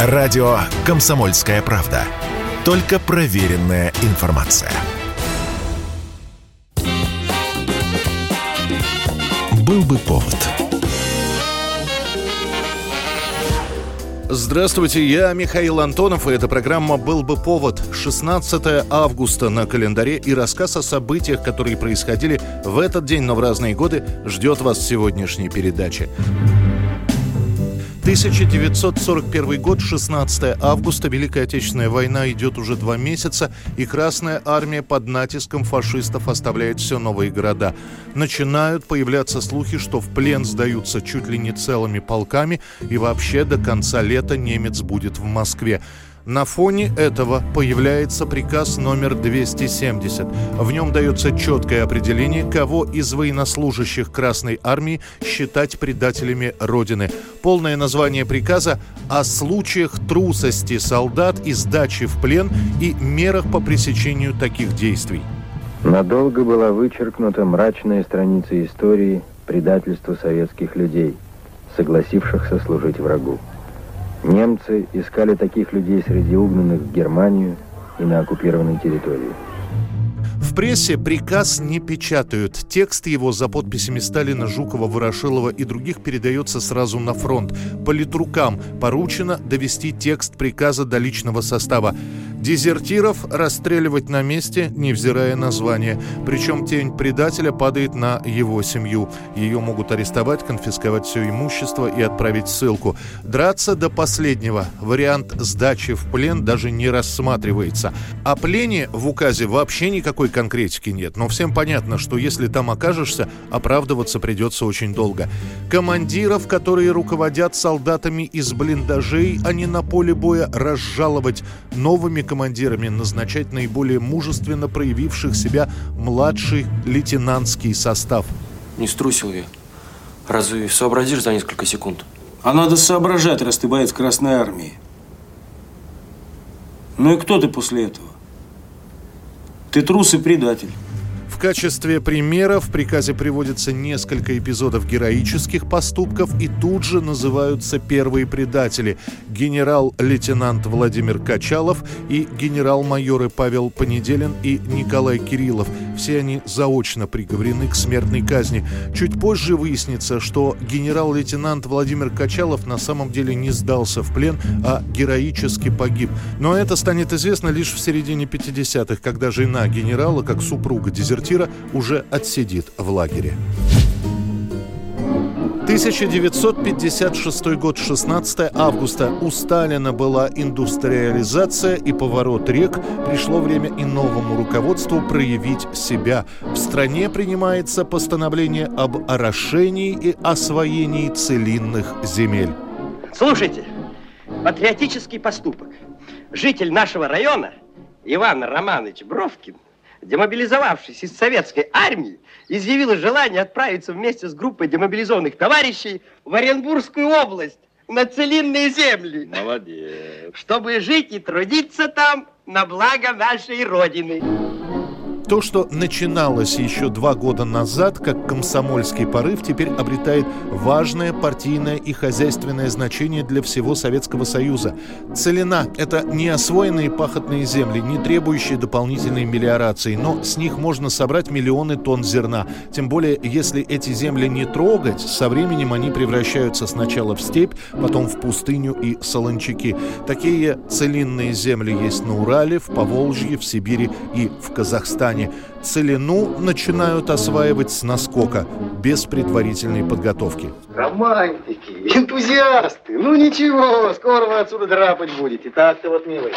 Радио «Комсомольская правда». Только проверенная информация. Был бы повод. Здравствуйте, я Михаил Антонов, и эта программа «Был бы повод». 16 августа на календаре и рассказ о событиях, которые происходили в этот день, но в разные годы, ждет вас сегодняшней передаче. 1941 год, 16 августа. Великая Отечественная война идет уже два месяца, и Красная Армия под натиском фашистов оставляет все новые города. Начинают появляться слухи, что в плен сдаются чуть ли не целыми полками, и вообще до конца лета немец будет в Москве. На фоне этого появляется приказ номер 270. В нем дается четкое определение, кого из военнослужащих Красной Армии считать предателями Родины. Полное название приказа о случаях трусости солдат и сдачи в плен и мерах по пресечению таких действий. Надолго была вычеркнута мрачная страница истории предательства советских людей, согласившихся служить врагу. Немцы искали таких людей среди угнанных в Германию и на оккупированной территории. В прессе приказ не печатают. Текст его за подписями Сталина, Жукова, Ворошилова и других передается сразу на фронт. Политрукам поручено довести текст приказа до личного состава. Дезертиров расстреливать на месте, невзирая на звание. Причем тень предателя падает на его семью. Ее могут арестовать, конфисковать все имущество и отправить ссылку. Драться до последнего. Вариант сдачи в плен даже не рассматривается. О плене в указе вообще никакой конкретики нет. Но всем понятно, что если там окажешься, оправдываться придется очень долго. Командиров, которые руководят солдатами из блиндажей, а не на поле боя, разжаловать новыми командирами назначать наиболее мужественно проявивших себя младший лейтенантский состав. Не струсил я. Разве сообразишь за несколько секунд? А надо соображать, раз ты боец Красной Армии. Ну и кто ты после этого? Ты трус и предатель. В качестве примера в приказе приводится несколько эпизодов героических поступков и тут же называются первые предатели – генерал-лейтенант Владимир Качалов и генерал-майоры Павел Понеделин и Николай Кириллов. Все они заочно приговорены к смертной казни. Чуть позже выяснится, что генерал-лейтенант Владимир Качалов на самом деле не сдался в плен, а героически погиб. Но это станет известно лишь в середине 50-х, когда жена генерала, как супруга дезертира, уже отсидит в лагере. 1956 год, 16 августа. У Сталина была индустриализация и поворот рек. Пришло время и новому руководству проявить себя. В стране принимается постановление об орошении и освоении целинных земель. Слушайте, патриотический поступок. Житель нашего района Иван Романович Бровкин демобилизовавшись из советской армии, изъявила желание отправиться вместе с группой демобилизованных товарищей в Оренбургскую область на целинные земли. Молодец. Чтобы жить и трудиться там на благо нашей Родины. То, что начиналось еще два года назад, как комсомольский порыв, теперь обретает важное партийное и хозяйственное значение для всего Советского Союза. Целина – это неосвоенные пахотные земли, не требующие дополнительной мелиорации, но с них можно собрать миллионы тонн зерна. Тем более, если эти земли не трогать, со временем они превращаются сначала в степь, потом в пустыню и солончаки. Такие целинные земли есть на Урале, в Поволжье, в Сибири и в Казахстане плане целину начинают осваивать с наскока, без предварительной подготовки. Романтики, энтузиасты, ну ничего, скоро вы отсюда драпать будете, так-то вот, милый.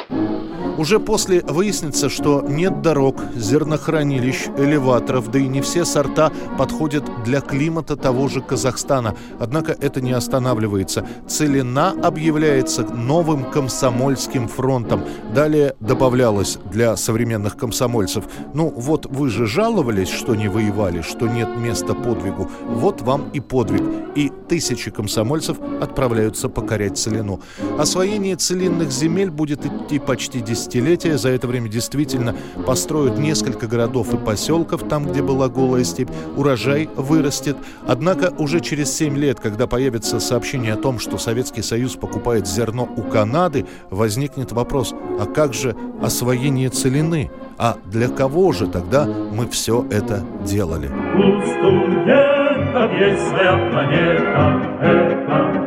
Уже после выяснится, что нет дорог, зернохранилищ, элеваторов, да и не все сорта подходят для климата того же Казахстана. Однако это не останавливается. Целина объявляется новым комсомольским фронтом. Далее добавлялось для современных комсомольцев. Ну вот вы же жаловались, что не воевали, что нет места подвигу. Вот вам и подвиг. И тысячи комсомольцев отправляются покорять Целину. Освоение целинных земель будет идти почти 10 десятилетия. За это время действительно построят несколько городов и поселков, там, где была голая степь. Урожай вырастет. Однако уже через 7 лет, когда появится сообщение о том, что Советский Союз покупает зерно у Канады, возникнет вопрос, а как же освоение целины? А для кого же тогда мы все это делали? У студентов есть своя планета, это,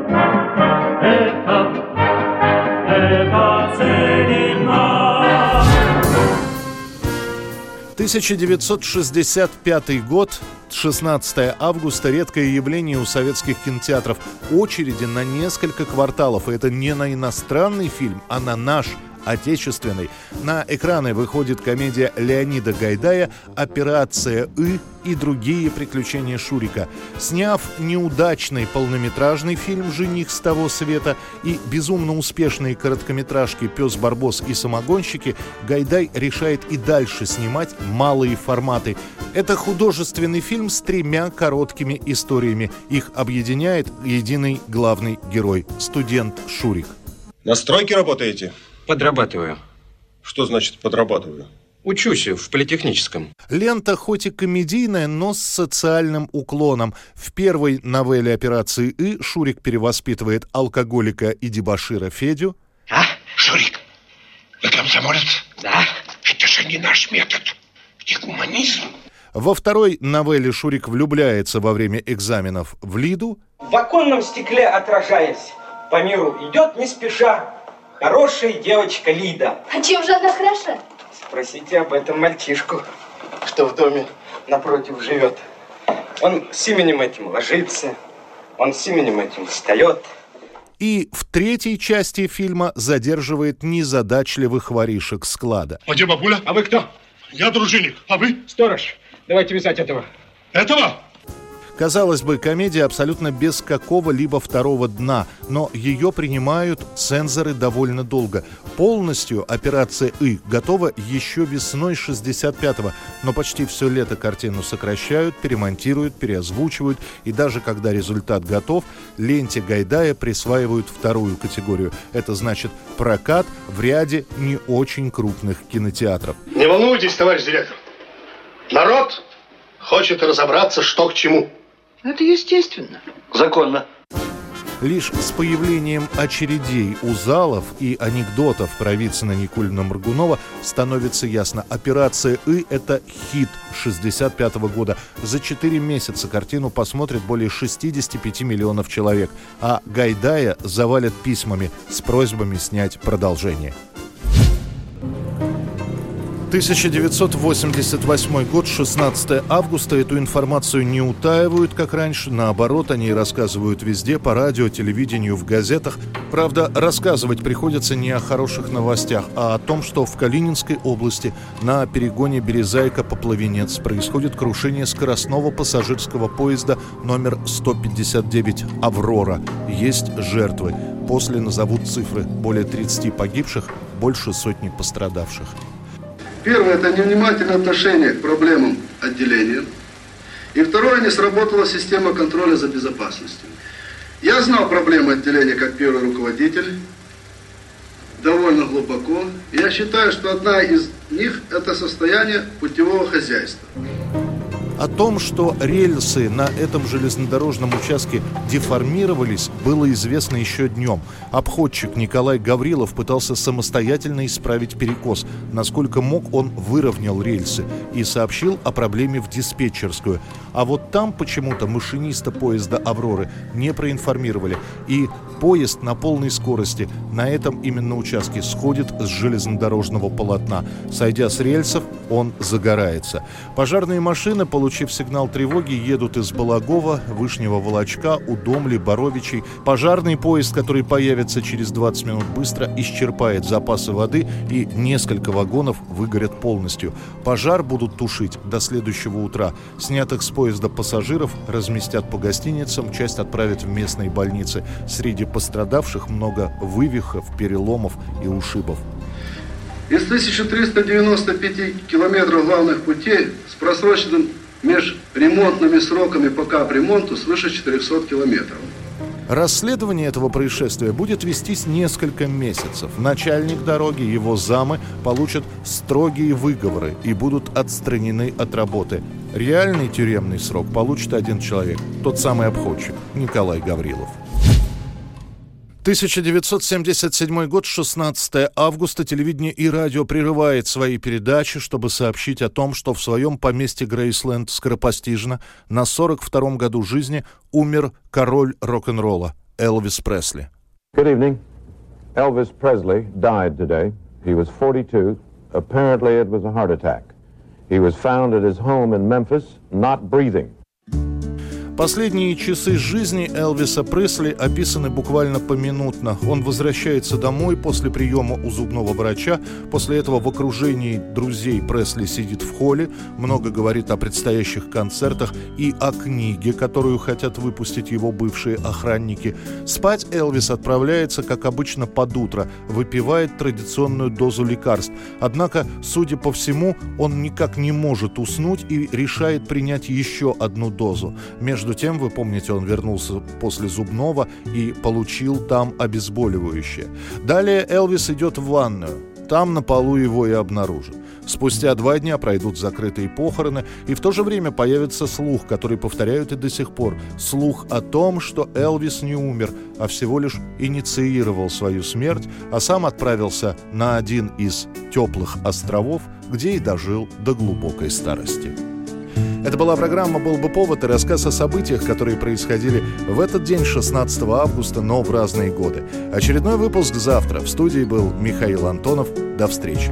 1965 год, 16 августа, редкое явление у советских кинотеатров. Очереди на несколько кварталов. И это не на иностранный фильм, а на наш отечественной. На экраны выходит комедия Леонида Гайдая «Операция И» и другие приключения Шурика. Сняв неудачный полнометражный фильм «Жених с того света» и безумно успешные короткометражки «Пес Барбос» и «Самогонщики», Гайдай решает и дальше снимать малые форматы. Это художественный фильм с тремя короткими историями. Их объединяет единый главный герой – студент Шурик. На стройке работаете? Подрабатываю. Что значит подрабатываю? Учусь в политехническом. Лента хоть и комедийная, но с социальным уклоном. В первой новелле операции «И» Шурик перевоспитывает алкоголика и дебашира Федю. А, Шурик, вы комсомолец? Да. Это же не наш метод. Где гуманизм? Во второй новелле Шурик влюбляется во время экзаменов в Лиду. В оконном стекле отражаясь, по миру идет не спеша, Хорошая девочка Лида. А чем же она хороша? Спросите об этом мальчишку, что в доме напротив живет. Он с именем этим ложится, он с именем этим встает. И в третьей части фильма задерживает незадачливых воришек склада. А где бабуля? А вы кто? Я дружинник. А вы? Сторож. Давайте вязать этого. Этого? Казалось бы, комедия абсолютно без какого-либо второго дна, но ее принимают цензоры довольно долго. Полностью операция «И» готова еще весной 65-го, но почти все лето картину сокращают, перемонтируют, переозвучивают, и даже когда результат готов, ленте Гайдая присваивают вторую категорию. Это значит прокат в ряде не очень крупных кинотеатров. Не волнуйтесь, товарищ директор. Народ хочет разобраться, что к чему. Это естественно. Законно. Лишь с появлением очередей у залов и анекдотов про Вицина-Никулина-Моргунова становится ясно. Операция «И» — это хит 65 -го года. За 4 месяца картину посмотрит более 65 миллионов человек, а Гайдая завалят письмами с просьбами снять продолжение. 1988 год, 16 августа. Эту информацию не утаивают, как раньше. Наоборот, они рассказывают везде, по радио, телевидению, в газетах. Правда, рассказывать приходится не о хороших новостях, а о том, что в Калининской области на перегоне Березайка-Поплавенец происходит крушение скоростного пассажирского поезда номер 159 «Аврора». Есть жертвы. После назовут цифры. Более 30 погибших, больше сотни пострадавших. Первое – это невнимательное отношение к проблемам отделения. И второе – не сработала система контроля за безопасностью. Я знал проблемы отделения как первый руководитель, довольно глубоко. Я считаю, что одна из них – это состояние путевого хозяйства. О том, что рельсы на этом железнодорожном участке деформировались, было известно еще днем. Обходчик Николай Гаврилов пытался самостоятельно исправить перекос. Насколько мог, он выровнял рельсы и сообщил о проблеме в диспетчерскую. А вот там почему-то машиниста поезда «Авроры» не проинформировали. И поезд на полной скорости на этом именно участке сходит с железнодорожного полотна. Сойдя с рельсов, он загорается. Пожарные машины, получив сигнал тревоги, едут из Балагова, Вышнего Волочка, Удомли, Боровичей. Пожарный поезд, который появится через 20 минут быстро, исчерпает запасы воды и несколько вагонов выгорят полностью. Пожар будут тушить до следующего утра. Снятых с поезда пассажиров разместят по гостиницам, часть отправят в местные больницы. Среди пострадавших много вывихов, переломов и ушибов. Из 1395 километров главных путей с просроченным межремонтными сроками по капремонту свыше 400 километров. Расследование этого происшествия будет вестись несколько месяцев. Начальник дороги, его замы получат строгие выговоры и будут отстранены от работы. Реальный тюремный срок получит один человек, тот самый обходчик, Николай Гаврилов. 1977 год, 16 августа, телевидение и радио прерывает свои передачи, чтобы сообщить о том, что в своем поместье Грейсленд скоропостижно на 42-м году жизни умер король рок-н-ролла Элвис Пресли. Good evening. Elvis Presley died today. He was 42. Apparently it was a heart attack. He was found at his home in Memphis, not breathing. Последние часы жизни Элвиса Пресли описаны буквально поминутно. Он возвращается домой после приема у зубного врача. После этого в окружении друзей Пресли сидит в холле, много говорит о предстоящих концертах и о книге, которую хотят выпустить его бывшие охранники. Спать Элвис отправляется, как обычно, под утро, выпивает традиционную дозу лекарств. Однако, судя по всему, он никак не может уснуть и решает принять еще одну дозу. Между между тем, вы помните, он вернулся после зубного и получил там обезболивающее. Далее Элвис идет в ванную. Там на полу его и обнаружат. Спустя два дня пройдут закрытые похороны, и в то же время появится слух, который повторяют и до сих пор. Слух о том, что Элвис не умер, а всего лишь инициировал свою смерть, а сам отправился на один из теплых островов, где и дожил до глубокой старости. Это была программа «Был бы повод» и рассказ о событиях, которые происходили в этот день, 16 августа, но в разные годы. Очередной выпуск завтра. В студии был Михаил Антонов. До встречи.